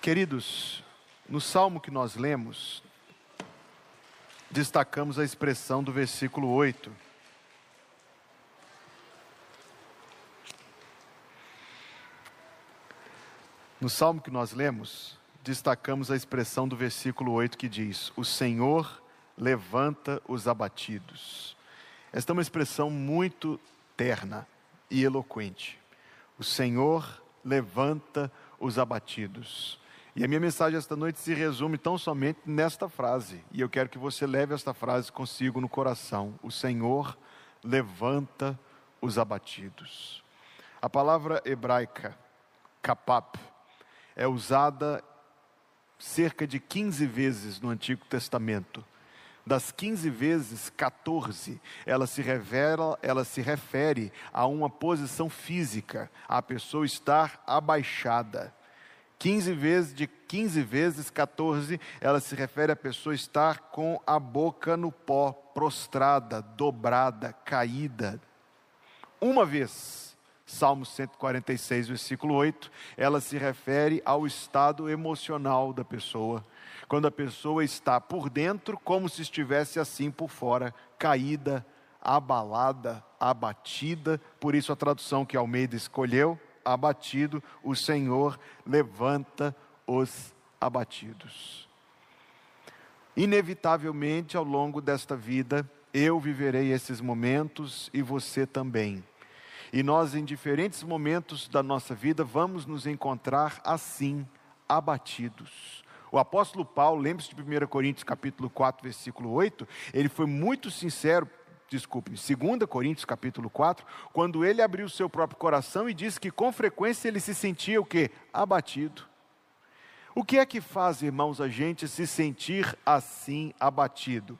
Queridos, no salmo que nós lemos, destacamos a expressão do versículo 8. No salmo que nós lemos, destacamos a expressão do versículo 8 que diz: O Senhor levanta os abatidos. Esta é uma expressão muito terna e eloquente. O Senhor levanta os abatidos. E a minha mensagem esta noite se resume tão somente nesta frase, e eu quero que você leve esta frase consigo no coração: O Senhor levanta os abatidos. A palavra hebraica, kapap, é usada cerca de 15 vezes no Antigo Testamento. Das 15 vezes, 14, ela se revela, ela se refere a uma posição física, a pessoa estar abaixada. 15 vezes, de 15 vezes, 14, ela se refere a pessoa estar com a boca no pó, prostrada, dobrada, caída. Uma vez, Salmo 146, versículo 8, ela se refere ao estado emocional da pessoa. Quando a pessoa está por dentro, como se estivesse assim por fora, caída, abalada, abatida. Por isso a tradução que Almeida escolheu abatido, o Senhor levanta os abatidos. Inevitavelmente, ao longo desta vida, eu viverei esses momentos e você também. E nós, em diferentes momentos da nossa vida, vamos nos encontrar assim, abatidos. O apóstolo Paulo, lembre-se de 1 Coríntios capítulo 4, versículo 8, ele foi muito sincero desculpe, 2 Coríntios capítulo 4, quando ele abriu seu próprio coração e disse que com frequência ele se sentia o que? Abatido. O que é que faz, irmãos, a gente se sentir assim abatido?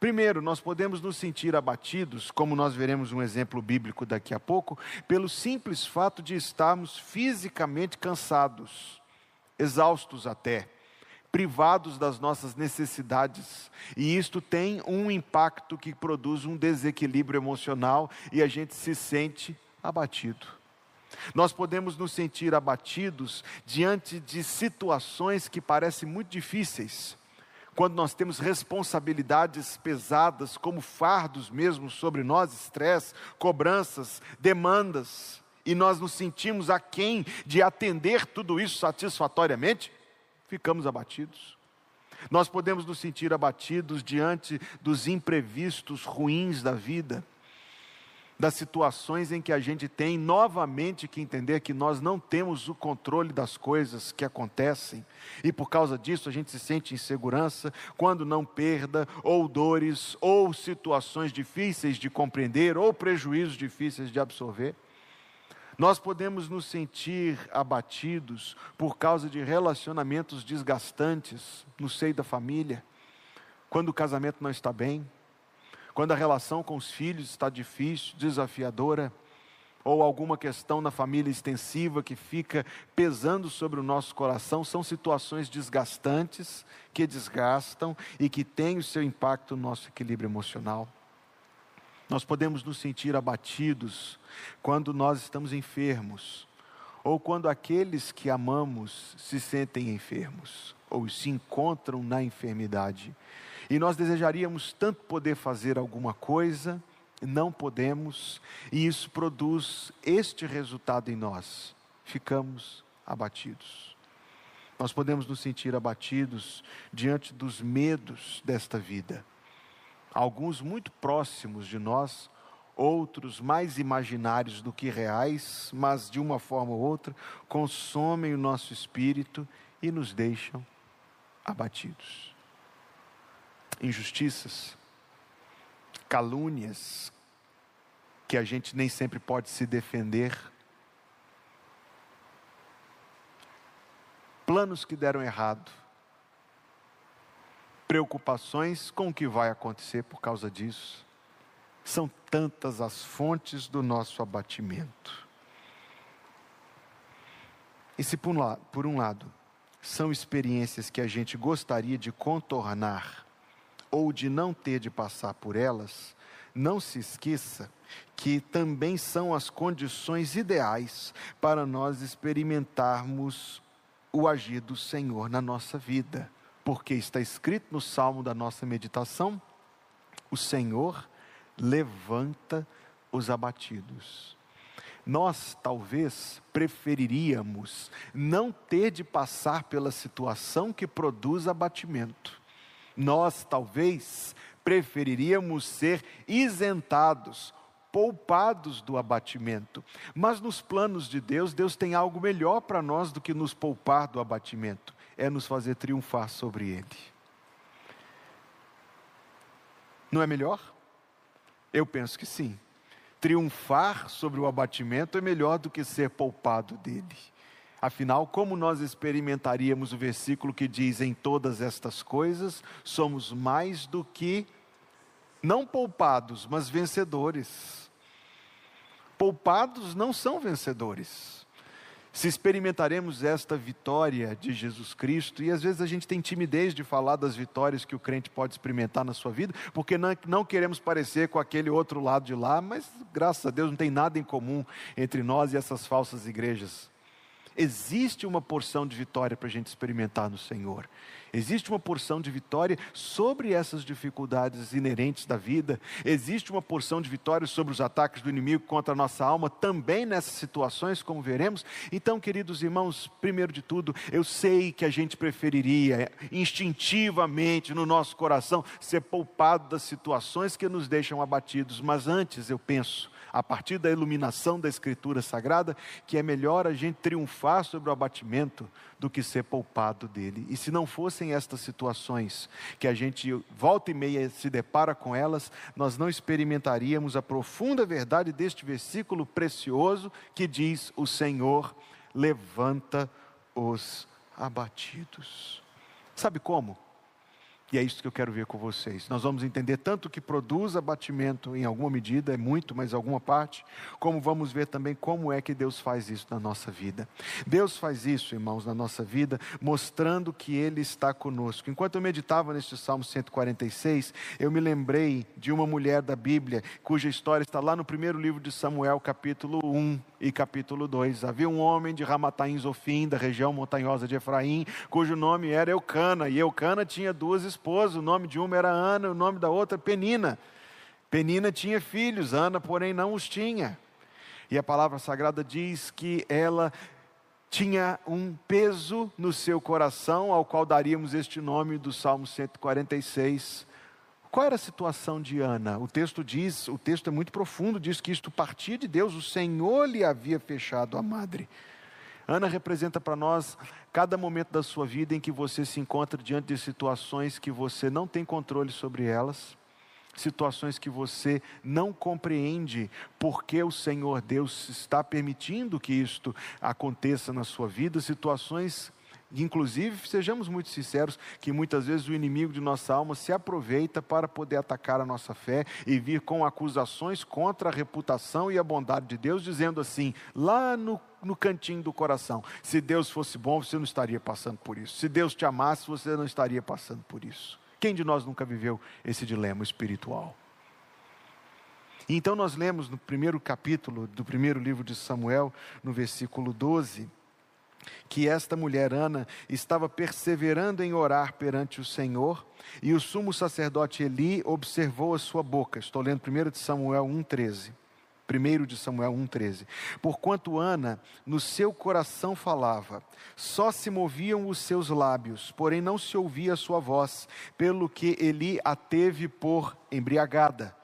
Primeiro, nós podemos nos sentir abatidos, como nós veremos um exemplo bíblico daqui a pouco, pelo simples fato de estarmos fisicamente cansados, exaustos até privados das nossas necessidades. E isto tem um impacto que produz um desequilíbrio emocional e a gente se sente abatido. Nós podemos nos sentir abatidos diante de situações que parecem muito difíceis. Quando nós temos responsabilidades pesadas, como fardos mesmo sobre nós, estresse, cobranças, demandas, e nós nos sentimos aquém de atender tudo isso satisfatoriamente, ficamos abatidos. Nós podemos nos sentir abatidos diante dos imprevistos ruins da vida, das situações em que a gente tem novamente que entender que nós não temos o controle das coisas que acontecem, e por causa disso a gente se sente insegurança quando não perda, ou dores, ou situações difíceis de compreender, ou prejuízos difíceis de absorver. Nós podemos nos sentir abatidos por causa de relacionamentos desgastantes no seio da família, quando o casamento não está bem, quando a relação com os filhos está difícil, desafiadora, ou alguma questão na família extensiva que fica pesando sobre o nosso coração, são situações desgastantes que desgastam e que têm o seu impacto no nosso equilíbrio emocional. Nós podemos nos sentir abatidos quando nós estamos enfermos, ou quando aqueles que amamos se sentem enfermos, ou se encontram na enfermidade. E nós desejaríamos tanto poder fazer alguma coisa, não podemos, e isso produz este resultado em nós: ficamos abatidos. Nós podemos nos sentir abatidos diante dos medos desta vida alguns muito próximos de nós, outros mais imaginários do que reais, mas de uma forma ou outra consomem o nosso espírito e nos deixam abatidos. Injustiças, calúnias, que a gente nem sempre pode se defender, planos que deram errado, preocupações com o que vai acontecer por causa disso. São tantas as fontes do nosso abatimento. E se por um, lado, por um lado são experiências que a gente gostaria de contornar ou de não ter de passar por elas, não se esqueça que também são as condições ideais para nós experimentarmos o agir do Senhor na nossa vida, porque está escrito no salmo da nossa meditação: o Senhor levanta os abatidos. Nós talvez preferiríamos não ter de passar pela situação que produz abatimento. Nós talvez preferiríamos ser isentados, poupados do abatimento. Mas nos planos de Deus, Deus tem algo melhor para nós do que nos poupar do abatimento é nos fazer triunfar sobre ele. Não é melhor? Eu penso que sim triunfar sobre o abatimento é melhor do que ser poupado dele. Afinal, como nós experimentaríamos o versículo que diz: em todas estas coisas somos mais do que, não poupados, mas vencedores. Poupados não são vencedores se experimentaremos esta vitória de Jesus Cristo, e às vezes a gente tem timidez de falar das vitórias que o crente pode experimentar na sua vida, porque não, não queremos parecer com aquele outro lado de lá, mas graças a Deus não tem nada em comum entre nós e essas falsas igrejas. Existe uma porção de vitória para a gente experimentar no Senhor. Existe uma porção de vitória sobre essas dificuldades inerentes da vida. Existe uma porção de vitória sobre os ataques do inimigo contra a nossa alma, também nessas situações, como veremos. Então, queridos irmãos, primeiro de tudo, eu sei que a gente preferiria instintivamente no nosso coração ser poupado das situações que nos deixam abatidos, mas antes eu penso a partir da iluminação da Escritura Sagrada, que é melhor a gente triunfar sobre o abatimento do que ser poupado dele. E se não fossem estas situações que a gente volta e meia se depara com elas, nós não experimentaríamos a profunda verdade deste versículo precioso que diz: O Senhor levanta os abatidos. Sabe como? E é isso que eu quero ver com vocês. Nós vamos entender tanto que produz abatimento em alguma medida, é muito, mas alguma parte, como vamos ver também como é que Deus faz isso na nossa vida. Deus faz isso, irmãos, na nossa vida, mostrando que Ele está conosco. Enquanto eu meditava neste Salmo 146, eu me lembrei de uma mulher da Bíblia, cuja história está lá no primeiro livro de Samuel, capítulo 1 e capítulo 2. Havia um homem de Ramataim Zofim, da região montanhosa de Efraim, cujo nome era Eucana, e Eucana tinha duas esposas esposa, o nome de uma era Ana, o nome da outra Penina. Penina tinha filhos, Ana, porém, não os tinha. E a palavra sagrada diz que ela tinha um peso no seu coração, ao qual daríamos este nome do Salmo 146. Qual era a situação de Ana? O texto diz, o texto é muito profundo, diz que isto partia de Deus, o Senhor lhe havia fechado a madre. Ana representa para nós cada momento da sua vida em que você se encontra diante de situações que você não tem controle sobre elas, situações que você não compreende porque o Senhor Deus está permitindo que isto aconteça na sua vida, situações Inclusive, sejamos muito sinceros, que muitas vezes o inimigo de nossa alma se aproveita para poder atacar a nossa fé e vir com acusações contra a reputação e a bondade de Deus, dizendo assim, lá no, no cantinho do coração: se Deus fosse bom, você não estaria passando por isso. Se Deus te amasse, você não estaria passando por isso. Quem de nós nunca viveu esse dilema espiritual? Então, nós lemos no primeiro capítulo do primeiro livro de Samuel, no versículo 12 que esta mulher Ana estava perseverando em orar perante o Senhor, e o sumo sacerdote Eli observou a sua boca. Estou lendo 1 de Samuel 1:13. 1 de Samuel 1,13. Porquanto Ana no seu coração falava, só se moviam os seus lábios, porém não se ouvia a sua voz, pelo que Eli a teve por embriagada.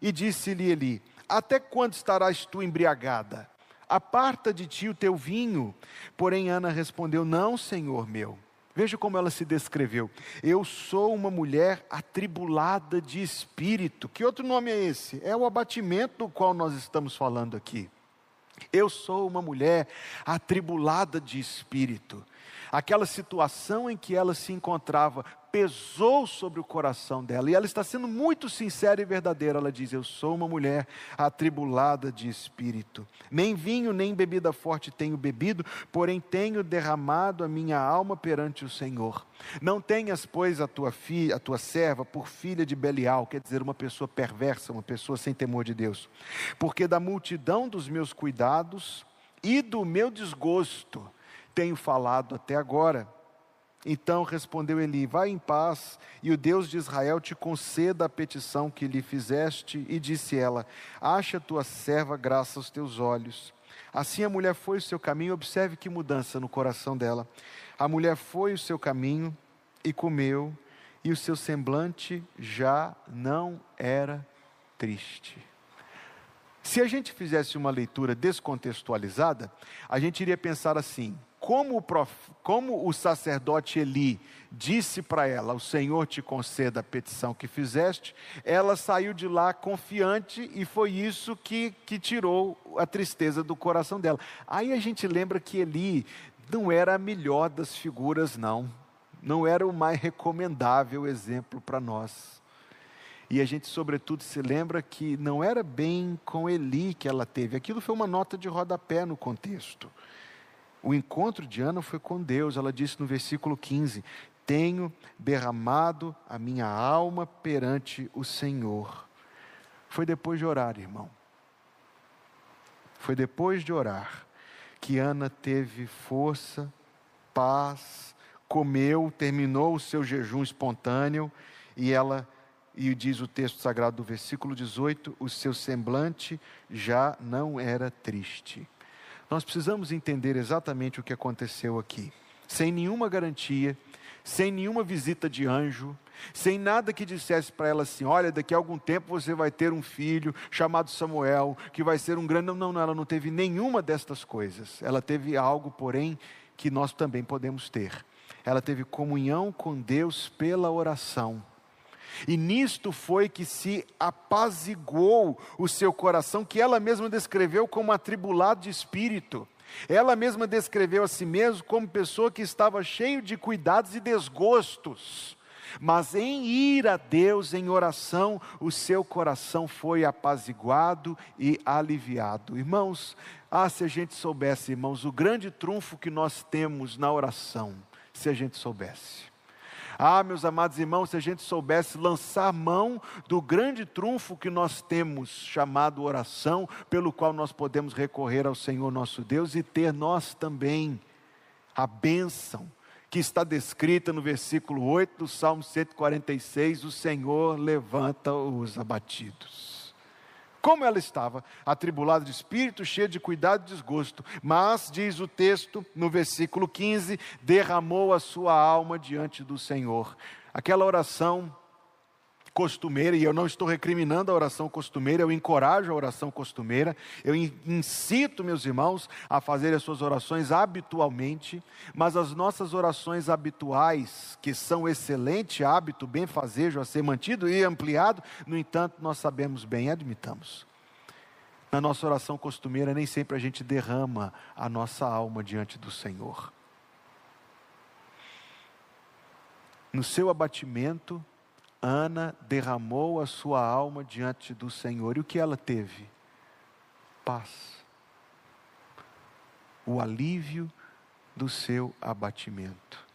E disse-lhe Eli: Até quando estarás tu embriagada? Aparta de ti o teu vinho. Porém, Ana respondeu: Não, senhor meu. Veja como ela se descreveu. Eu sou uma mulher atribulada de espírito. Que outro nome é esse? É o abatimento do qual nós estamos falando aqui. Eu sou uma mulher atribulada de espírito. Aquela situação em que ela se encontrava pesou sobre o coração dela. E ela está sendo muito sincera e verdadeira. Ela diz: Eu sou uma mulher atribulada de espírito. Nem vinho, nem bebida forte tenho bebido, porém tenho derramado a minha alma perante o Senhor. Não tenhas, pois, a tua filha, a tua serva, por filha de Belial, quer dizer, uma pessoa perversa, uma pessoa sem temor de Deus. Porque da multidão dos meus cuidados e do meu desgosto, tenho falado até agora. Então respondeu Eli: Vai em paz, e o Deus de Israel te conceda a petição que lhe fizeste. E disse ela: Acha tua serva graça aos teus olhos. Assim a mulher foi o seu caminho, observe que mudança no coração dela. A mulher foi o seu caminho e comeu, e o seu semblante já não era triste. Se a gente fizesse uma leitura descontextualizada, a gente iria pensar assim: como o, prof... como o sacerdote Eli disse para ela: O Senhor te conceda a petição que fizeste, ela saiu de lá confiante e foi isso que, que tirou a tristeza do coração dela. Aí a gente lembra que Eli não era a melhor das figuras, não, não era o mais recomendável exemplo para nós. E a gente, sobretudo, se lembra que não era bem com Eli que ela teve. Aquilo foi uma nota de rodapé no contexto. O encontro de Ana foi com Deus. Ela disse no versículo 15: Tenho derramado a minha alma perante o Senhor. Foi depois de orar, irmão. Foi depois de orar que Ana teve força, paz, comeu, terminou o seu jejum espontâneo e ela e diz o texto sagrado do versículo 18: o seu semblante já não era triste. Nós precisamos entender exatamente o que aconteceu aqui, sem nenhuma garantia, sem nenhuma visita de anjo, sem nada que dissesse para ela assim: olha, daqui a algum tempo você vai ter um filho chamado Samuel, que vai ser um grande. Não, não, ela não teve nenhuma destas coisas. Ela teve algo, porém, que nós também podemos ter. Ela teve comunhão com Deus pela oração. E nisto foi que se apaziguou o seu coração, que ela mesma descreveu como atribulado de espírito. Ela mesma descreveu a si mesma como pessoa que estava cheio de cuidados e desgostos. Mas em ir a Deus em oração, o seu coração foi apaziguado e aliviado. Irmãos, ah, se a gente soubesse, irmãos, o grande trunfo que nós temos na oração, se a gente soubesse. Ah, meus amados irmãos, se a gente soubesse lançar mão do grande trunfo que nós temos, chamado oração, pelo qual nós podemos recorrer ao Senhor nosso Deus e ter nós também a bênção que está descrita no versículo 8 do Salmo 146: o Senhor levanta os abatidos como ela estava, atribulada de espírito, cheia de cuidado e desgosto. Mas, diz o texto, no versículo 15, derramou a sua alma diante do Senhor. Aquela oração costumeira, e eu não estou recriminando a oração costumeira, eu encorajo a oração costumeira, eu incito meus irmãos a fazer as suas orações habitualmente, mas as nossas orações habituais, que são excelente hábito, bem fazejo a ser mantido e ampliado, no entanto, nós sabemos bem, admitamos. Na nossa oração costumeira, nem sempre a gente derrama a nossa alma diante do Senhor. No seu abatimento, Ana derramou a sua alma diante do Senhor. E o que ela teve? Paz. O alívio do seu abatimento.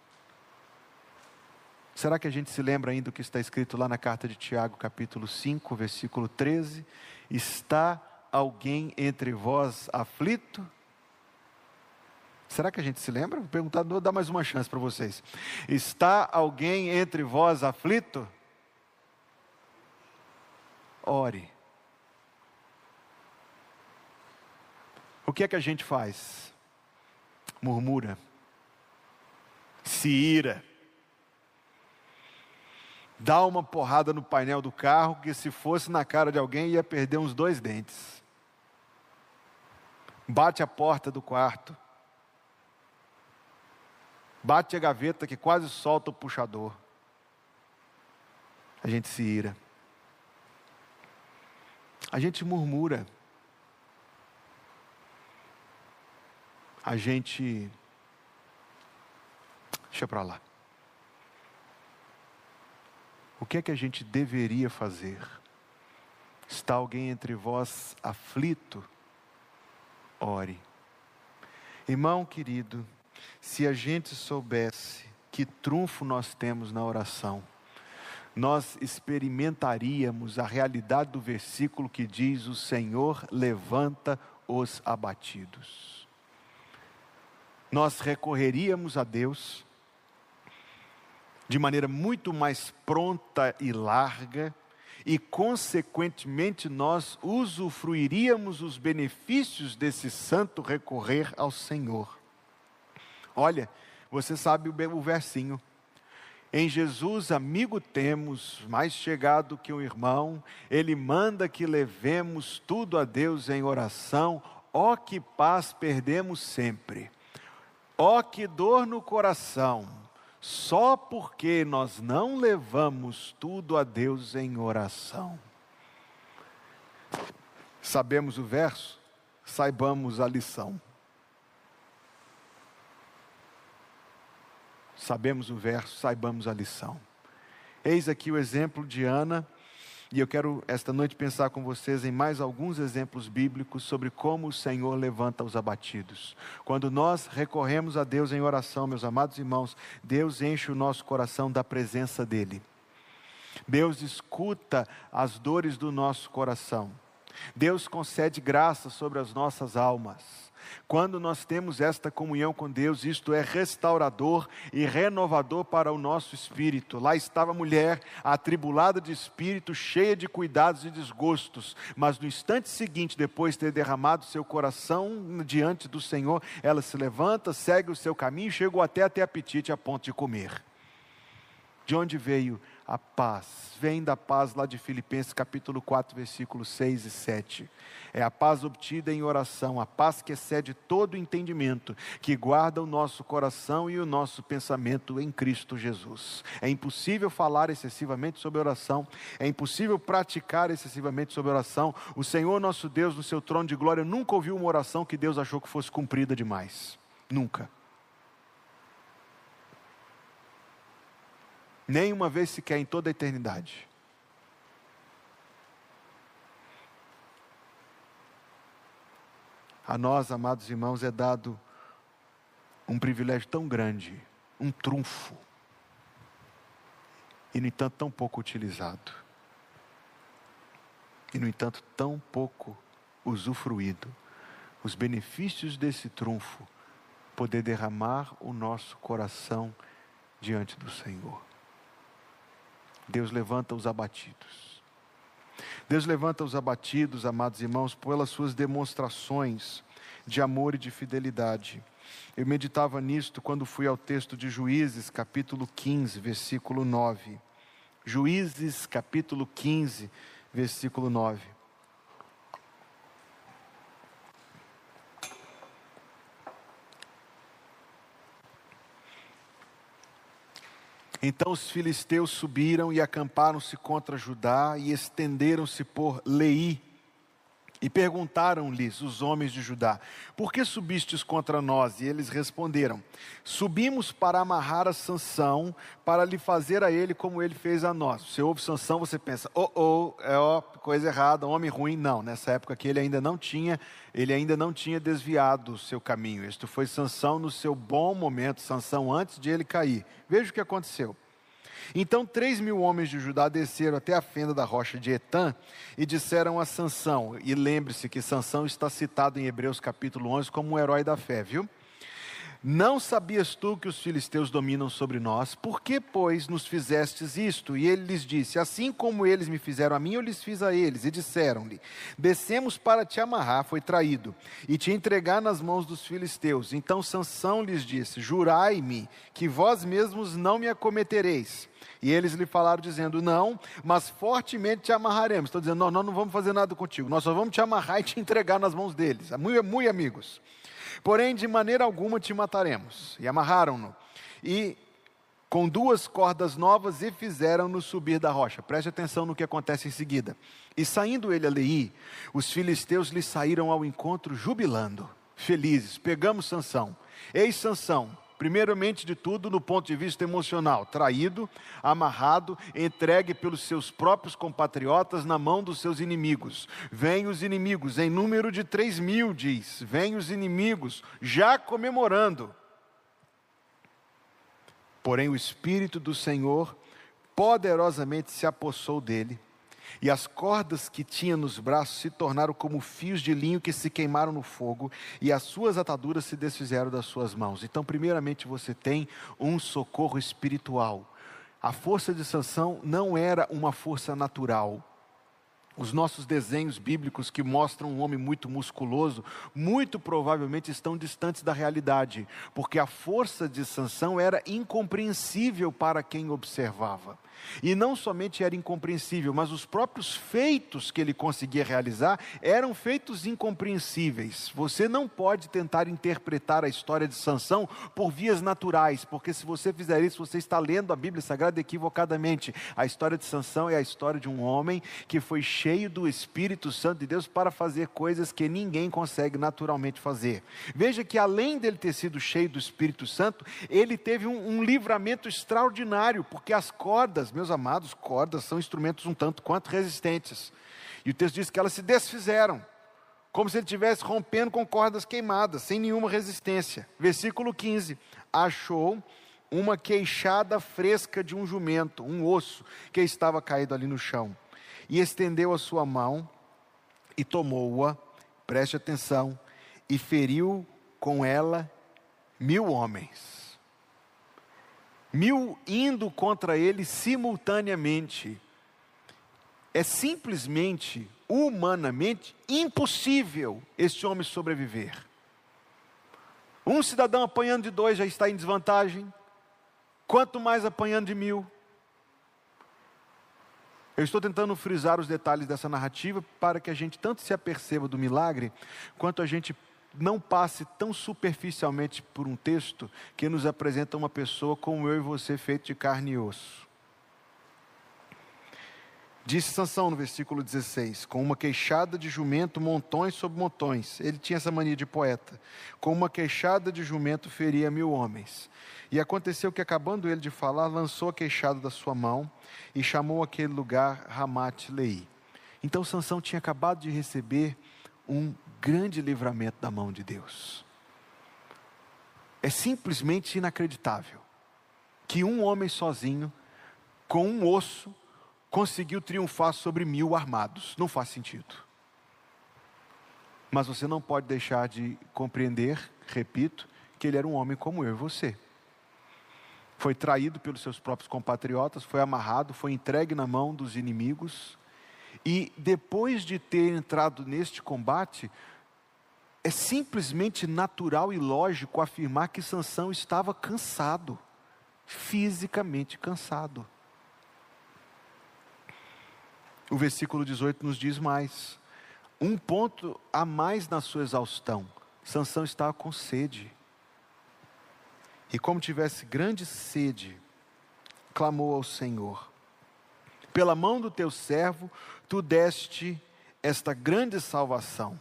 Será que a gente se lembra ainda do que está escrito lá na carta de Tiago, capítulo 5, versículo 13? Está alguém entre vós aflito? Será que a gente se lembra? Vou perguntar, vou dar mais uma chance para vocês. Está alguém entre vós aflito? Ore. O que é que a gente faz? Murmura, se ira, dá uma porrada no painel do carro que se fosse na cara de alguém ia perder uns dois dentes. Bate a porta do quarto. Bate a gaveta que quase solta o puxador. A gente se ira a gente murmura, a gente. Deixa para lá. O que é que a gente deveria fazer? Está alguém entre vós aflito? Ore. Irmão querido, se a gente soubesse que trunfo nós temos na oração, nós experimentaríamos a realidade do versículo que diz: O Senhor levanta os abatidos. nós recorreríamos a Deus de maneira muito mais pronta e larga, e, consequentemente, nós usufruiríamos os benefícios desse santo recorrer ao Senhor. Olha, você sabe o versinho. Em Jesus, amigo temos, mais chegado que um irmão, ele manda que levemos tudo a Deus em oração, ó que paz perdemos sempre, ó que dor no coração, só porque nós não levamos tudo a Deus em oração. Sabemos o verso, saibamos a lição. Sabemos o verso, saibamos a lição. Eis aqui o exemplo de Ana e eu quero esta noite pensar com vocês em mais alguns exemplos bíblicos sobre como o Senhor levanta os abatidos. Quando nós recorremos a Deus em oração, meus amados irmãos, Deus enche o nosso coração da presença dEle. Deus escuta as dores do nosso coração. Deus concede graça sobre as nossas almas. Quando nós temos esta comunhão com Deus, isto é restaurador e renovador para o nosso espírito. Lá estava a mulher, atribulada de espírito, cheia de cuidados e desgostos, mas no instante seguinte, depois de ter derramado seu coração diante do Senhor, ela se levanta, segue o seu caminho chegou até a ter apetite a ponto de comer. De onde veio a paz? Vem da paz lá de Filipenses capítulo 4, versículos 6 e 7. É a paz obtida em oração, a paz que excede todo entendimento, que guarda o nosso coração e o nosso pensamento em Cristo Jesus. É impossível falar excessivamente sobre oração, é impossível praticar excessivamente sobre oração. O Senhor nosso Deus, no seu trono de glória, nunca ouviu uma oração que Deus achou que fosse cumprida demais. Nunca. Nem uma vez sequer em toda a eternidade. A nós, amados irmãos, é dado um privilégio tão grande, um trunfo, e no entanto tão pouco utilizado, e no entanto tão pouco usufruído. Os benefícios desse trunfo, poder derramar o nosso coração diante do Senhor. Deus levanta os abatidos. Deus levanta os abatidos, amados irmãos, pelas suas demonstrações de amor e de fidelidade. Eu meditava nisto quando fui ao texto de Juízes, capítulo 15, versículo 9. Juízes, capítulo 15, versículo 9. Então os filisteus subiram e acamparam-se contra Judá e estenderam-se por Lei. E perguntaram-lhes os homens de Judá: Por que subistes contra nós? E eles responderam: Subimos para amarrar a Sansão, para lhe fazer a ele como ele fez a nós. Você ouve Sansão, você pensa: Oh, oh, é ó, coisa errada, homem ruim. Não, nessa época aqui ele ainda não tinha, ele ainda não tinha desviado o seu caminho. Isto foi Sansão no seu bom momento, Sansão antes de ele cair. Veja o que aconteceu. Então três mil homens de Judá desceram até a fenda da rocha de Etã e disseram a Sansão, e lembre-se que Sansão está citado em Hebreus capítulo 11 como um herói da fé, viu? Não sabias tu que os filisteus dominam sobre nós? Por que, pois, nos fizestes isto? E ele lhes disse: Assim como eles me fizeram a mim, eu lhes fiz a eles. E disseram-lhe: Descemos para te amarrar, foi traído, e te entregar nas mãos dos filisteus. Então Sansão lhes disse: Jurai-me que vós mesmos não me acometereis. E eles lhe falaram, dizendo: Não, mas fortemente te amarraremos. Estou dizendo: Nós não vamos fazer nada contigo, nós só vamos te amarrar e te entregar nas mãos deles. Muito, muito amigos. Porém, de maneira alguma te mataremos. E amarraram-no. E com duas cordas novas e fizeram-no subir da rocha. Preste atenção no que acontece em seguida. E saindo ele a Leí, os filisteus lhe saíram ao encontro jubilando, felizes. Pegamos Sansão. Eis Sansão, Primeiramente de tudo, no ponto de vista emocional, traído, amarrado, entregue pelos seus próprios compatriotas na mão dos seus inimigos. Vêm os inimigos, em número de três mil, diz. Vêm os inimigos, já comemorando. Porém, o Espírito do Senhor poderosamente se apossou dele E as cordas que tinha nos braços se tornaram como fios de linho que se queimaram no fogo, e as suas ataduras se desfizeram das suas mãos. Então, primeiramente, você tem um socorro espiritual. A força de Sansão não era uma força natural, os nossos desenhos bíblicos que mostram um homem muito musculoso, muito provavelmente estão distantes da realidade, porque a força de Sansão era incompreensível para quem observava. E não somente era incompreensível, mas os próprios feitos que ele conseguia realizar eram feitos incompreensíveis. Você não pode tentar interpretar a história de Sansão por vias naturais, porque se você fizer isso, você está lendo a Bíblia Sagrada equivocadamente. A história de Sansão é a história de um homem que foi cheio do Espírito Santo de Deus para fazer coisas que ninguém consegue naturalmente fazer. Veja que além dele ter sido cheio do Espírito Santo, ele teve um, um livramento extraordinário, porque as cordas meus amados, cordas são instrumentos um tanto quanto resistentes. E o texto diz que elas se desfizeram, como se ele estivesse rompendo com cordas queimadas, sem nenhuma resistência. Versículo 15: Achou uma queixada fresca de um jumento, um osso, que estava caído ali no chão. E estendeu a sua mão e tomou-a, preste atenção, e feriu com ela mil homens mil indo contra ele simultaneamente. É simplesmente, humanamente, impossível este homem sobreviver. Um cidadão apanhando de dois já está em desvantagem, quanto mais apanhando de mil. Eu estou tentando frisar os detalhes dessa narrativa para que a gente tanto se aperceba do milagre, quanto a gente não passe tão superficialmente por um texto que nos apresenta uma pessoa como eu e você, feito de carne e osso. Disse Sansão no versículo 16: Com uma queixada de jumento, montões sobre montões. Ele tinha essa mania de poeta. Com uma queixada de jumento, feria mil homens. E aconteceu que, acabando ele de falar, lançou a queixada da sua mão e chamou aquele lugar Ramat Lei. Então Sansão tinha acabado de receber um grande livramento da mão de Deus. É simplesmente inacreditável que um homem sozinho, com um osso, conseguiu triunfar sobre mil armados. Não faz sentido. Mas você não pode deixar de compreender, repito, que ele era um homem como eu e você. Foi traído pelos seus próprios compatriotas, foi amarrado, foi entregue na mão dos inimigos. E depois de ter entrado neste combate, é simplesmente natural e lógico afirmar que Sansão estava cansado, fisicamente cansado. O versículo 18 nos diz mais. Um ponto a mais na sua exaustão. Sansão estava com sede. E como tivesse grande sede, clamou ao Senhor: Pela mão do teu servo, tu deste esta grande salvação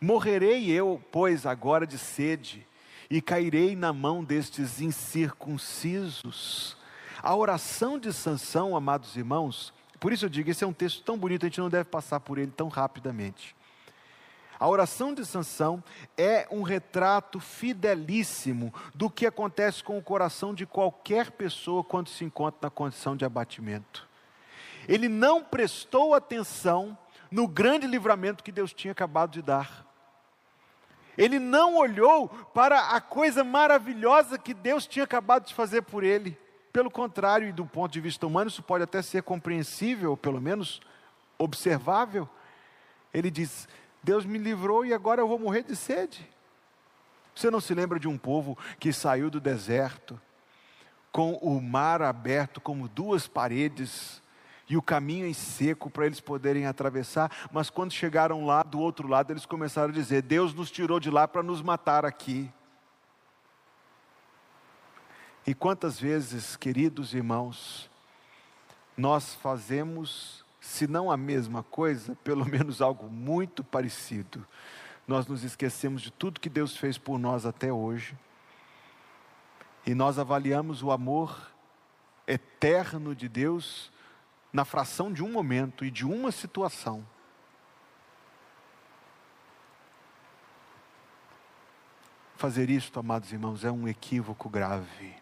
Morrerei eu, pois, agora de sede, e cairei na mão destes incircuncisos. A oração de Sansão, amados irmãos, por isso eu digo, esse é um texto tão bonito, a gente não deve passar por ele tão rapidamente. A oração de Sansão é um retrato fidelíssimo do que acontece com o coração de qualquer pessoa quando se encontra na condição de abatimento. Ele não prestou atenção no grande livramento que Deus tinha acabado de dar. Ele não olhou para a coisa maravilhosa que Deus tinha acabado de fazer por ele. Pelo contrário, e do ponto de vista humano, isso pode até ser compreensível, pelo menos observável. Ele diz: Deus me livrou e agora eu vou morrer de sede. Você não se lembra de um povo que saiu do deserto, com o mar aberto como duas paredes, e o caminho em seco para eles poderem atravessar, mas quando chegaram lá do outro lado, eles começaram a dizer: Deus nos tirou de lá para nos matar aqui. E quantas vezes, queridos irmãos, nós fazemos, se não a mesma coisa, pelo menos algo muito parecido. Nós nos esquecemos de tudo que Deus fez por nós até hoje, e nós avaliamos o amor eterno de Deus na fração de um momento e de uma situação. Fazer isto, amados irmãos, é um equívoco grave.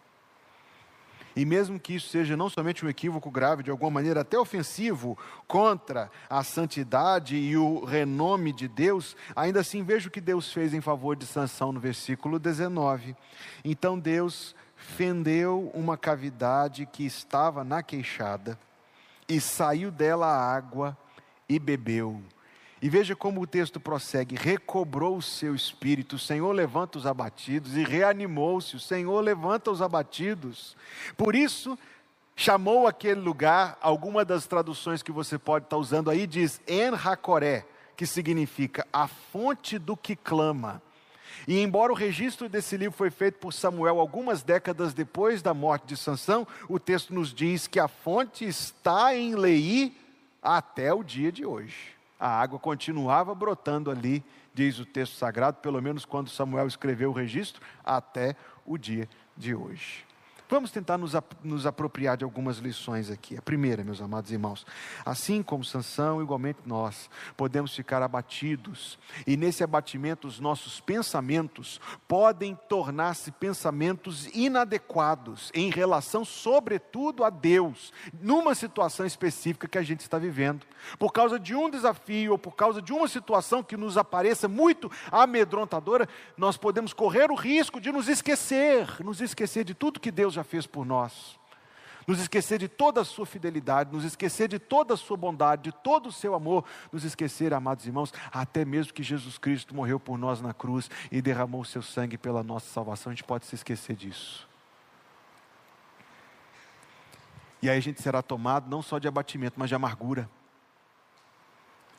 E mesmo que isso seja não somente um equívoco grave, de alguma maneira até ofensivo contra a santidade e o renome de Deus, ainda assim veja o que Deus fez em favor de Sansão no versículo 19. Então Deus fendeu uma cavidade que estava na queixada e saiu dela a água e bebeu. E veja como o texto prossegue: recobrou o seu espírito, o Senhor levanta os abatidos, e reanimou-se, o Senhor levanta os abatidos. Por isso, chamou aquele lugar, alguma das traduções que você pode estar usando aí diz En Hakoré, que significa a fonte do que clama. E embora o registro desse livro foi feito por Samuel algumas décadas depois da morte de Sansão, o texto nos diz que a fonte está em Leí até o dia de hoje a água continuava brotando ali, diz o texto sagrado, pelo menos quando Samuel escreveu o registro, até o dia de hoje. Vamos tentar nos, nos apropriar de algumas lições aqui. A primeira, meus amados irmãos, assim como Sansão, igualmente nós podemos ficar abatidos, e nesse abatimento os nossos pensamentos podem tornar-se pensamentos inadequados em relação, sobretudo, a Deus, numa situação específica que a gente está vivendo, por causa de um desafio ou por causa de uma situação que nos apareça muito amedrontadora, nós podemos correr o risco de nos esquecer, nos esquecer de tudo que Deus já fez por nós. Nos esquecer de toda a sua fidelidade, nos esquecer de toda a sua bondade, de todo o seu amor, nos esquecer, amados irmãos, até mesmo que Jesus Cristo morreu por nós na cruz e derramou o seu sangue pela nossa salvação, a gente pode se esquecer disso. E aí a gente será tomado não só de abatimento, mas de amargura,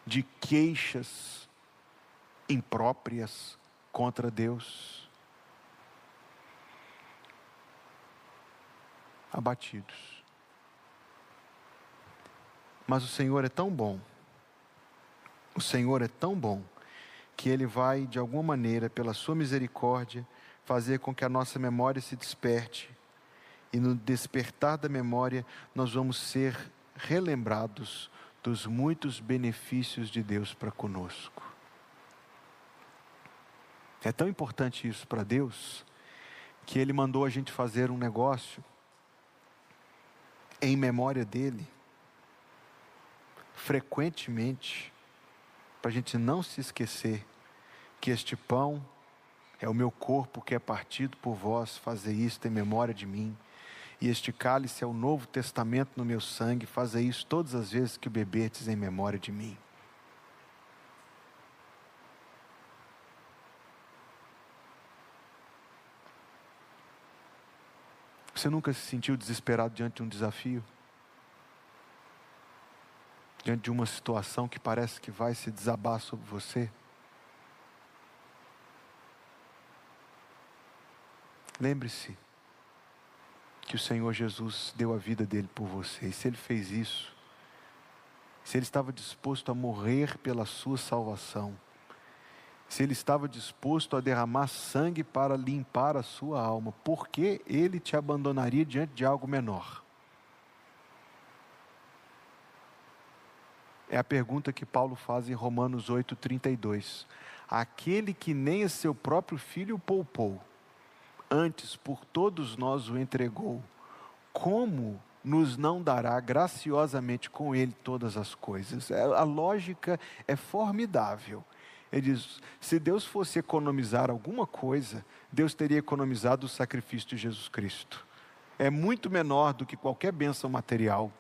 de queixas impróprias contra Deus. Abatidos. Mas o Senhor é tão bom, o Senhor é tão bom, que Ele vai, de alguma maneira, pela Sua misericórdia, fazer com que a nossa memória se desperte, e no despertar da memória, nós vamos ser relembrados dos muitos benefícios de Deus para conosco. É tão importante isso para Deus, que Ele mandou a gente fazer um negócio em memória dele, frequentemente, para a gente não se esquecer que este pão é o meu corpo que é partido por vós, fazer isto em memória de mim. E este cálice é o novo testamento no meu sangue, fazer isso todas as vezes que beberdes em memória de mim. Você nunca se sentiu desesperado diante de um desafio? Diante de uma situação que parece que vai se desabar sobre você? Lembre-se que o Senhor Jesus deu a vida dele por você. E se ele fez isso, se ele estava disposto a morrer pela sua salvação, se ele estava disposto a derramar sangue para limpar a sua alma, por que ele te abandonaria diante de algo menor? É a pergunta que Paulo faz em Romanos 8,32. Aquele que nem a seu próprio filho poupou, antes por todos nós o entregou, como nos não dará graciosamente com ele todas as coisas? É, a lógica é formidável. Ele diz: se Deus fosse economizar alguma coisa, Deus teria economizado o sacrifício de Jesus Cristo. É muito menor do que qualquer bênção material,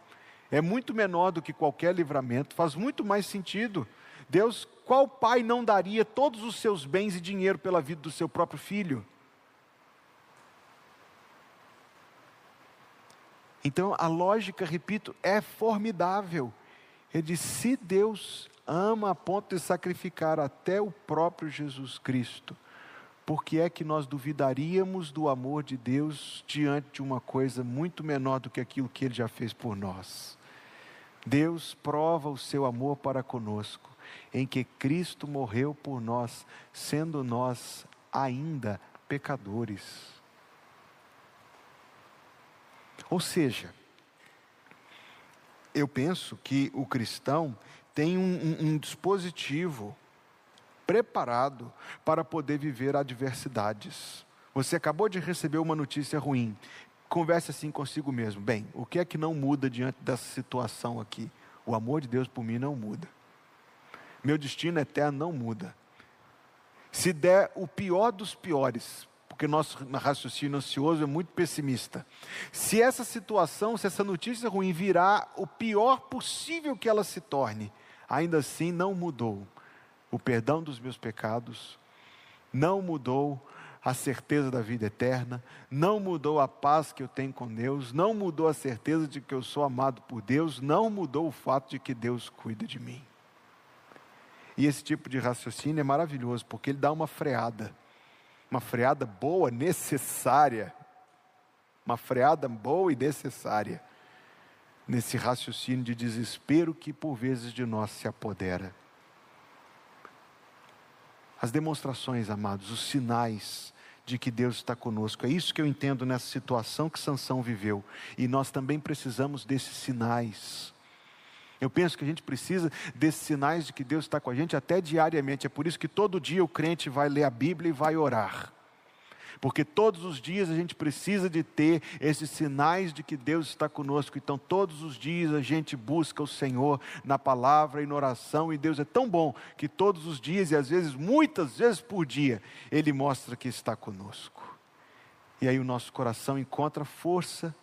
é muito menor do que qualquer livramento, faz muito mais sentido. Deus, qual pai não daria todos os seus bens e dinheiro pela vida do seu próprio filho? Então a lógica, repito, é formidável. Ele diz: se Deus ama a ponto de sacrificar até o próprio Jesus Cristo. Por que é que nós duvidaríamos do amor de Deus diante de uma coisa muito menor do que aquilo que Ele já fez por nós? Deus prova o seu amor para conosco, em que Cristo morreu por nós, sendo nós ainda pecadores. Ou seja, eu penso que o cristão tem um, um, um dispositivo preparado para poder viver adversidades. Você acabou de receber uma notícia ruim. converse assim consigo mesmo. Bem, o que é que não muda diante dessa situação aqui? O amor de Deus por mim não muda. Meu destino eterno não muda. Se der o pior dos piores, porque nosso raciocínio ansioso é muito pessimista. Se essa situação, se essa notícia ruim virá o pior possível que ela se torne, ainda assim não mudou o perdão dos meus pecados, não mudou a certeza da vida eterna, não mudou a paz que eu tenho com Deus, não mudou a certeza de que eu sou amado por Deus, não mudou o fato de que Deus cuida de mim. E esse tipo de raciocínio é maravilhoso, porque ele dá uma freada, uma freada boa, necessária, uma freada boa e necessária nesse raciocínio de desespero que por vezes de nós se apodera. As demonstrações, amados, os sinais de que Deus está conosco. É isso que eu entendo nessa situação que Sansão viveu. E nós também precisamos desses sinais. Eu penso que a gente precisa desses sinais de que Deus está com a gente até diariamente. É por isso que todo dia o crente vai ler a Bíblia e vai orar porque todos os dias a gente precisa de ter esses sinais de que Deus está conosco. Então, todos os dias a gente busca o Senhor na palavra e na oração, e Deus é tão bom que todos os dias, e às vezes, muitas vezes por dia, Ele mostra que está conosco. E aí o nosso coração encontra força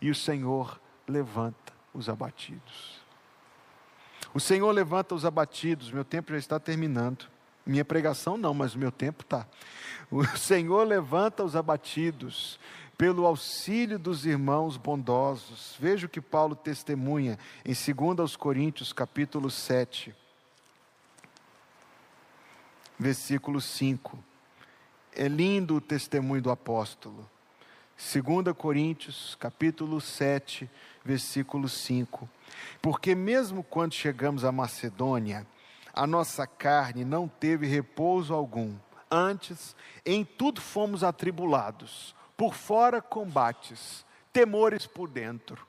e o Senhor levanta os abatidos. O Senhor levanta os abatidos, meu tempo já está terminando. Minha pregação não, mas o meu tempo está. O Senhor levanta os abatidos pelo auxílio dos irmãos bondosos. Veja o que Paulo testemunha em 2 Coríntios, capítulo 7, versículo 5. É lindo o testemunho do apóstolo. 2 Coríntios, capítulo 7, versículo 5. Porque mesmo quando chegamos à Macedônia, a nossa carne não teve repouso algum. Antes, em tudo fomos atribulados, por fora combates, temores por dentro.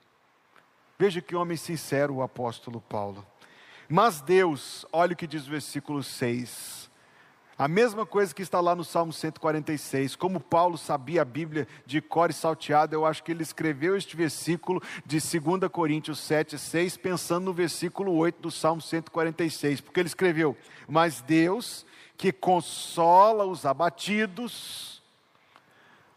Veja que homem sincero o apóstolo Paulo. Mas Deus, olha o que diz o versículo 6. A mesma coisa que está lá no Salmo 146. Como Paulo sabia a Bíblia de cor e salteado, eu acho que ele escreveu este versículo de 2 Coríntios 7, 6, pensando no versículo 8 do Salmo 146. Porque ele escreveu: Mas Deus, que consola os abatidos,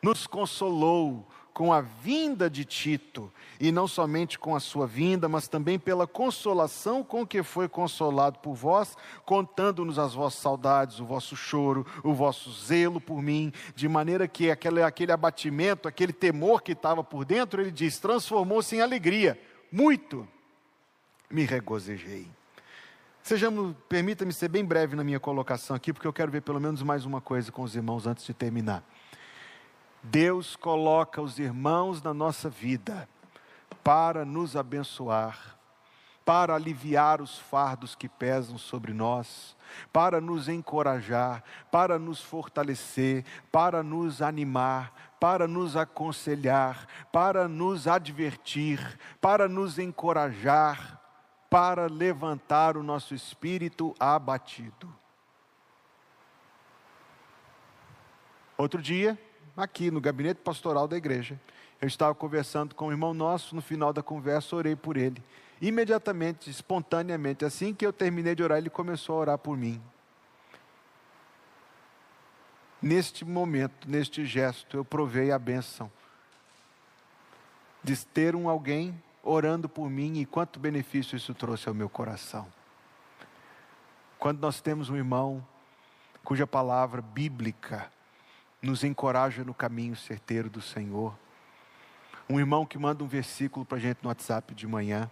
nos consolou com a vinda de Tito, e não somente com a sua vinda, mas também pela consolação com que foi consolado por vós, contando-nos as vossas saudades, o vosso choro, o vosso zelo por mim, de maneira que aquele, aquele abatimento, aquele temor que estava por dentro, ele diz, transformou-se em alegria, muito me regozijei. Sejamos, permita-me ser bem breve na minha colocação aqui, porque eu quero ver pelo menos mais uma coisa com os irmãos antes de terminar. Deus coloca os irmãos na nossa vida para nos abençoar, para aliviar os fardos que pesam sobre nós, para nos encorajar, para nos fortalecer, para nos animar, para nos aconselhar, para nos advertir, para nos encorajar, para levantar o nosso espírito abatido. Outro dia, aqui no gabinete pastoral da igreja. Eu estava conversando com um irmão nosso, no final da conversa orei por ele. Imediatamente, espontaneamente, assim que eu terminei de orar, ele começou a orar por mim. Neste momento, neste gesto, eu provei a bênção de ter um alguém orando por mim e quanto benefício isso trouxe ao meu coração. Quando nós temos um irmão cuja palavra bíblica nos encoraja no caminho certeiro do Senhor. Um irmão que manda um versículo para a gente no WhatsApp de manhã.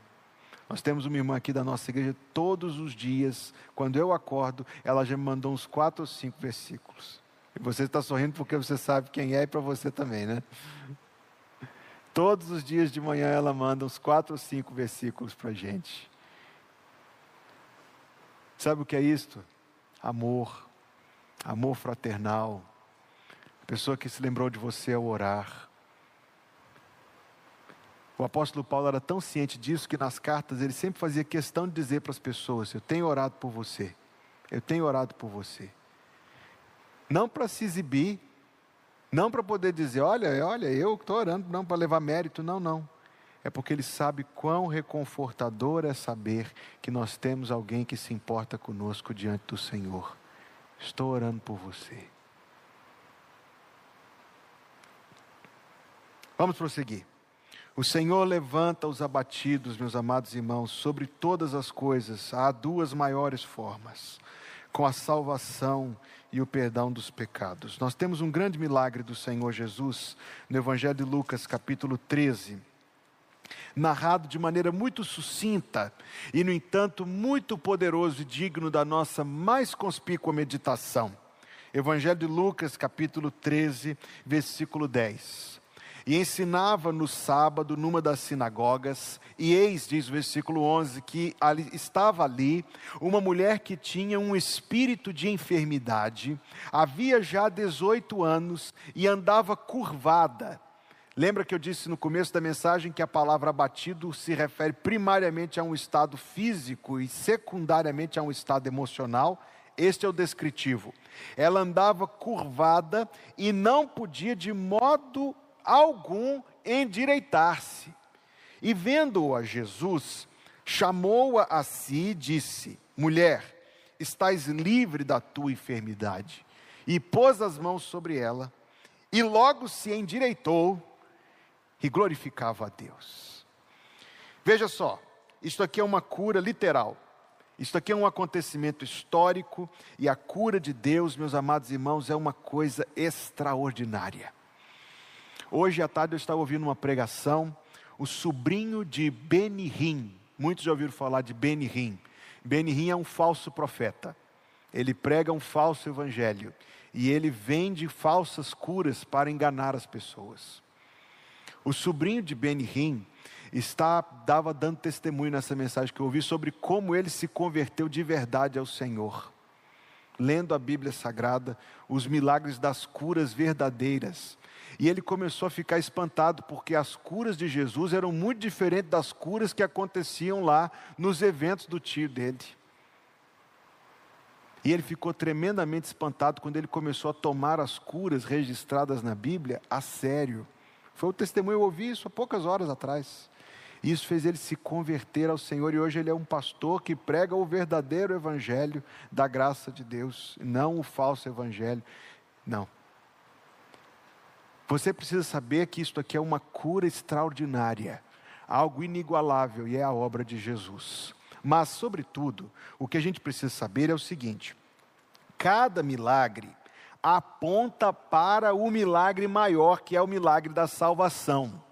Nós temos uma irmã aqui da nossa igreja, todos os dias, quando eu acordo, ela já me mandou uns quatro ou cinco versículos. E você está sorrindo porque você sabe quem é e para você também, né? Todos os dias de manhã ela manda uns quatro ou cinco versículos para a gente. Sabe o que é isto? Amor, amor fraternal, pessoa que se lembrou de você ao orar. O apóstolo Paulo era tão ciente disso que nas cartas ele sempre fazia questão de dizer para as pessoas: Eu tenho orado por você, eu tenho orado por você. Não para se exibir, Não para poder dizer, olha, olha, eu estou orando, não para levar mérito, não, não. É porque ele sabe quão reconfortador é saber que nós temos alguém que se importa conosco diante do Senhor. Estou orando por você. Vamos prosseguir. O Senhor levanta os abatidos, meus amados irmãos, sobre todas as coisas. Há duas maiores formas: com a salvação e o perdão dos pecados. Nós temos um grande milagre do Senhor Jesus no Evangelho de Lucas, capítulo 13, narrado de maneira muito sucinta e, no entanto, muito poderoso e digno da nossa mais conspícua meditação. Evangelho de Lucas, capítulo 13, versículo 10 e ensinava no sábado numa das sinagogas, e eis, diz o versículo 11, que ali, estava ali uma mulher que tinha um espírito de enfermidade, havia já 18 anos e andava curvada. Lembra que eu disse no começo da mensagem que a palavra abatido se refere primariamente a um estado físico e secundariamente a um estado emocional? Este é o descritivo. Ela andava curvada e não podia de modo algum endireitar-se. E vendo-o a Jesus, chamou-a a si e disse: Mulher, estás livre da tua enfermidade. E pôs as mãos sobre ela, e logo se endireitou e glorificava a Deus. Veja só, isto aqui é uma cura literal. Isto aqui é um acontecimento histórico e a cura de Deus, meus amados irmãos, é uma coisa extraordinária. Hoje à tarde eu estava ouvindo uma pregação, o sobrinho de Benihim. Muitos já ouviram falar de Benihim. Benihim é um falso profeta. Ele prega um falso evangelho e ele vende falsas curas para enganar as pessoas. O sobrinho de Benihim está dava dando testemunho nessa mensagem que eu ouvi sobre como ele se converteu de verdade ao Senhor. Lendo a Bíblia Sagrada, os milagres das curas verdadeiras, e ele começou a ficar espantado, porque as curas de Jesus eram muito diferentes das curas que aconteciam lá nos eventos do tio dele. E ele ficou tremendamente espantado quando ele começou a tomar as curas registradas na Bíblia a sério. Foi o testemunho, eu ouvi isso há poucas horas atrás. Isso fez ele se converter ao Senhor e hoje ele é um pastor que prega o verdadeiro evangelho da graça de Deus, não o falso evangelho. Não. Você precisa saber que isto aqui é uma cura extraordinária, algo inigualável e é a obra de Jesus. Mas, sobretudo, o que a gente precisa saber é o seguinte: cada milagre aponta para o milagre maior, que é o milagre da salvação.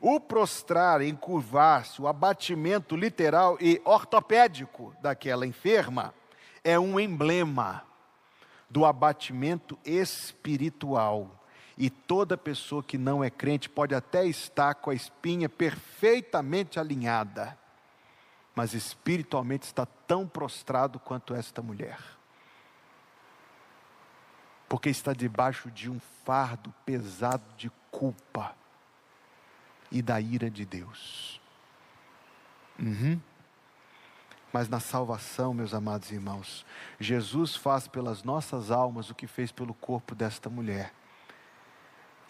O prostrar, encurvar-se, o abatimento literal e ortopédico daquela enferma é um emblema do abatimento espiritual e toda pessoa que não é crente pode até estar com a espinha perfeitamente alinhada, mas espiritualmente está tão prostrado quanto esta mulher. Porque está debaixo de um fardo pesado de culpa e da ira de Deus. Uhum. Mas na salvação, meus amados irmãos, Jesus faz pelas nossas almas o que fez pelo corpo desta mulher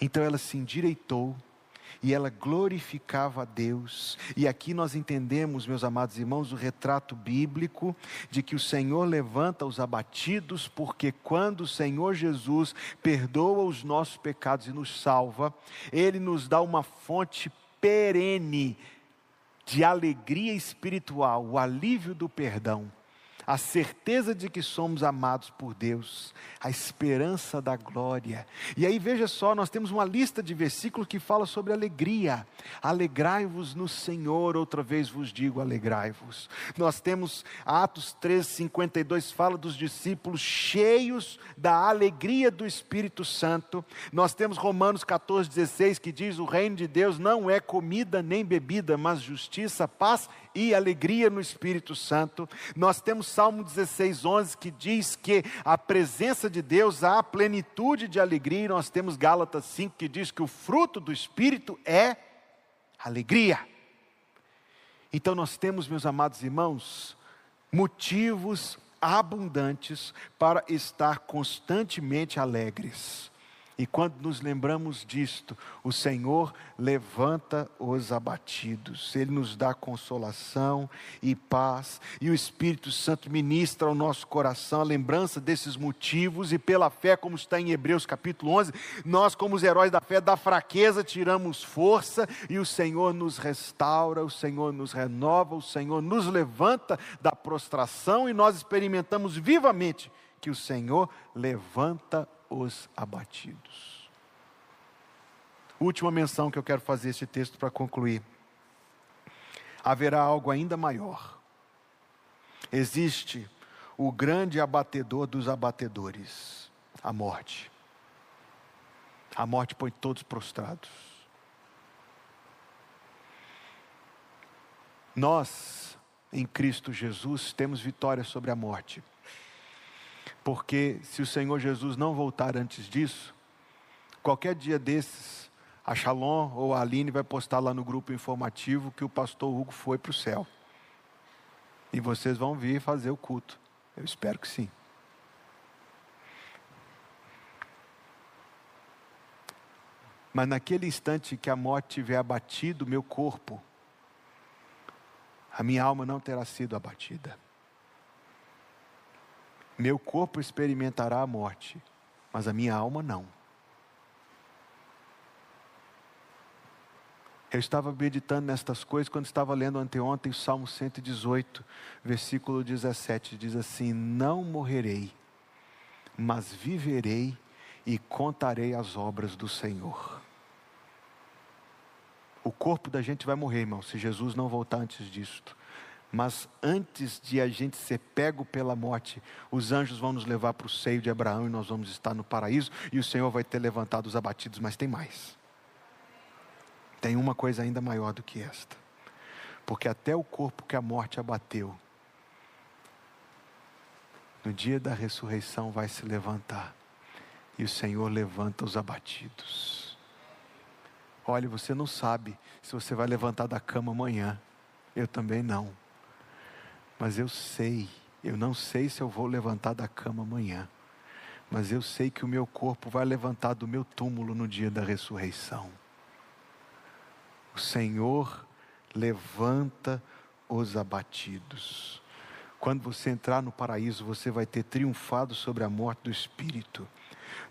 então ela se endireitou e ela glorificava a Deus. E aqui nós entendemos, meus amados irmãos, o retrato bíblico de que o Senhor levanta os abatidos, porque quando o Senhor Jesus perdoa os nossos pecados e nos salva, Ele nos dá uma fonte perene de alegria espiritual, o alívio do perdão a certeza de que somos amados por Deus, a esperança da glória. E aí veja só, nós temos uma lista de versículos que fala sobre alegria. Alegrai-vos no Senhor, outra vez vos digo, alegrai-vos. Nós temos Atos 13, 52, fala dos discípulos cheios da alegria do Espírito Santo. Nós temos Romanos 14, 16, que diz: o reino de Deus não é comida nem bebida, mas justiça, paz e alegria no Espírito Santo. Nós temos Salmo 16, 11, que diz que a presença de Deus há plenitude de alegria, e nós temos Gálatas 5, que diz que o fruto do Espírito é alegria. Então nós temos, meus amados irmãos, motivos abundantes para estar constantemente alegres. E quando nos lembramos disto, o Senhor levanta os abatidos, Ele nos dá consolação e paz, e o Espírito Santo ministra ao nosso coração a lembrança desses motivos, e pela fé, como está em Hebreus capítulo 11, nós, como os heróis da fé, da fraqueza tiramos força, e o Senhor nos restaura, o Senhor nos renova, o Senhor nos levanta da prostração, e nós experimentamos vivamente que o Senhor levanta os abatidos. Última menção que eu quero fazer este texto para concluir. Haverá algo ainda maior. Existe o grande abatedor dos abatedores, a morte. A morte põe todos prostrados. Nós, em Cristo Jesus, temos vitória sobre a morte. Porque se o Senhor Jesus não voltar antes disso, qualquer dia desses, a Shalom ou a Aline vai postar lá no grupo informativo que o pastor Hugo foi para o céu. E vocês vão vir fazer o culto. Eu espero que sim. Mas naquele instante que a morte tiver abatido meu corpo, a minha alma não terá sido abatida. Meu corpo experimentará a morte, mas a minha alma não. Eu estava meditando nestas coisas quando estava lendo anteontem o Salmo 118, versículo 17, diz assim: Não morrerei, mas viverei e contarei as obras do Senhor. O corpo da gente vai morrer, irmão, se Jesus não voltar antes disto. Mas antes de a gente ser pego pela morte, os anjos vão nos levar para o seio de Abraão e nós vamos estar no paraíso e o Senhor vai ter levantado os abatidos, mas tem mais. Tem uma coisa ainda maior do que esta. Porque até o corpo que a morte abateu, no dia da ressurreição vai se levantar. E o Senhor levanta os abatidos. Olha, você não sabe se você vai levantar da cama amanhã. Eu também não. Mas eu sei, eu não sei se eu vou levantar da cama amanhã, mas eu sei que o meu corpo vai levantar do meu túmulo no dia da ressurreição. O Senhor levanta os abatidos. Quando você entrar no paraíso, você vai ter triunfado sobre a morte do espírito.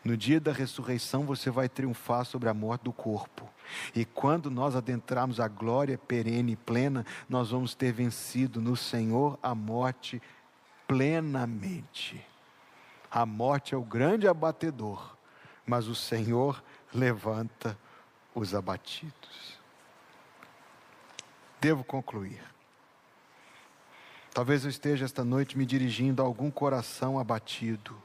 No dia da ressurreição, você vai triunfar sobre a morte do corpo. E quando nós adentrarmos a glória perene e plena, nós vamos ter vencido no Senhor a morte plenamente. A morte é o grande abatedor, mas o Senhor levanta os abatidos. Devo concluir. Talvez eu esteja esta noite me dirigindo a algum coração abatido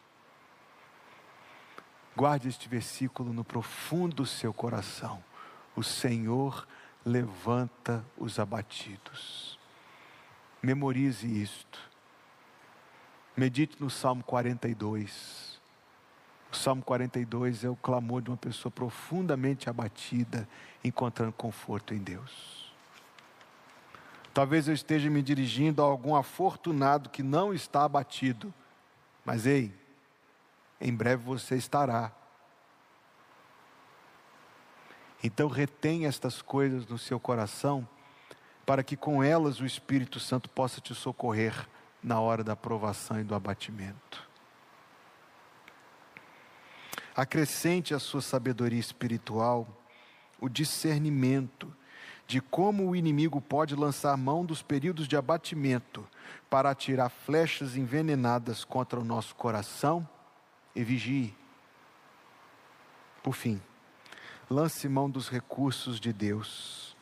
Guarde este versículo no profundo do seu coração. O Senhor levanta os abatidos. Memorize isto. Medite no Salmo 42. O Salmo 42 é o clamor de uma pessoa profundamente abatida, encontrando conforto em Deus. Talvez eu esteja me dirigindo a algum afortunado que não está abatido, mas ei, em breve você estará. Então retenha estas coisas no seu coração, para que com elas o Espírito Santo possa te socorrer na hora da provação e do abatimento. Acrescente à sua sabedoria espiritual o discernimento de como o inimigo pode lançar mão dos períodos de abatimento para atirar flechas envenenadas contra o nosso coração e vigie. Por fim, lance mão dos recursos de Deus.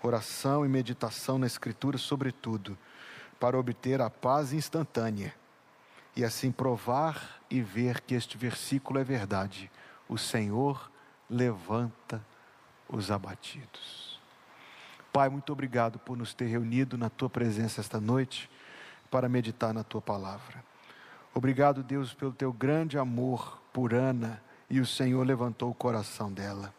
Oração e meditação na Escritura, sobretudo, para obter a paz instantânea e assim provar e ver que este versículo é verdade. O Senhor levanta os abatidos. Pai, muito obrigado por nos ter reunido na tua presença esta noite para meditar na tua palavra. Obrigado, Deus, pelo teu grande amor por Ana e o Senhor levantou o coração dela.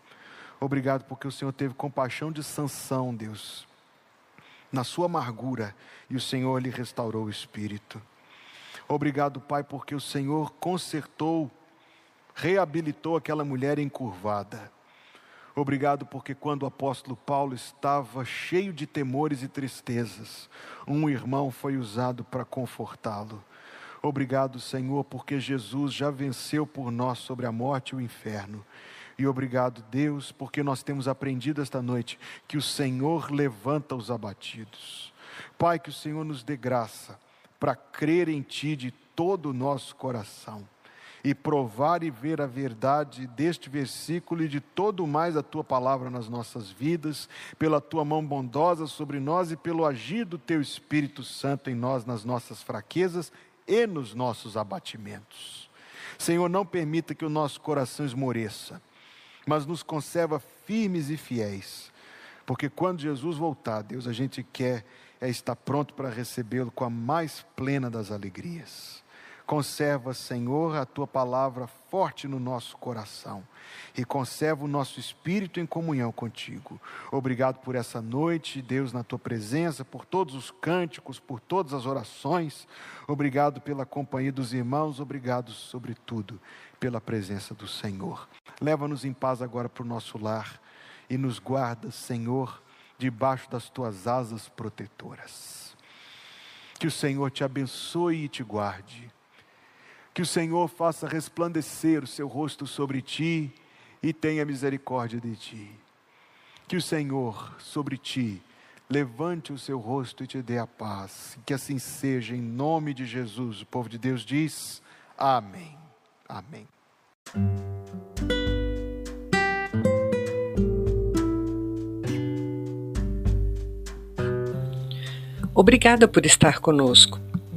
Obrigado porque o Senhor teve compaixão de Sansão, Deus, na sua amargura e o Senhor lhe restaurou o espírito. Obrigado, Pai, porque o Senhor consertou, reabilitou aquela mulher encurvada. Obrigado porque quando o apóstolo Paulo estava cheio de temores e tristezas, um irmão foi usado para confortá-lo. Obrigado, Senhor, porque Jesus já venceu por nós sobre a morte e o inferno. E obrigado, Deus, porque nós temos aprendido esta noite que o Senhor levanta os abatidos. Pai, que o Senhor nos dê graça para crer em Ti de todo o nosso coração e provar e ver a verdade deste versículo e de todo mais a tua palavra nas nossas vidas, pela tua mão bondosa sobre nós e pelo agir do teu Espírito Santo em nós, nas nossas fraquezas e nos nossos abatimentos. Senhor, não permita que o nosso coração esmoreça, mas nos conserva firmes e fiéis, porque quando Jesus voltar, Deus, a gente quer é estar pronto para recebê-lo com a mais plena das alegrias. Conserva, Senhor, a tua palavra forte no nosso coração e conserva o nosso espírito em comunhão contigo. Obrigado por essa noite, Deus, na tua presença, por todos os cânticos, por todas as orações. Obrigado pela companhia dos irmãos, obrigado, sobretudo, pela presença do Senhor. Leva-nos em paz agora para o nosso lar e nos guarda, Senhor, debaixo das tuas asas protetoras. Que o Senhor te abençoe e te guarde que o Senhor faça resplandecer o seu rosto sobre ti e tenha misericórdia de ti. Que o Senhor sobre ti levante o seu rosto e te dê a paz. Que assim seja, em nome de Jesus. O povo de Deus diz: Amém. Amém. Obrigada por estar conosco.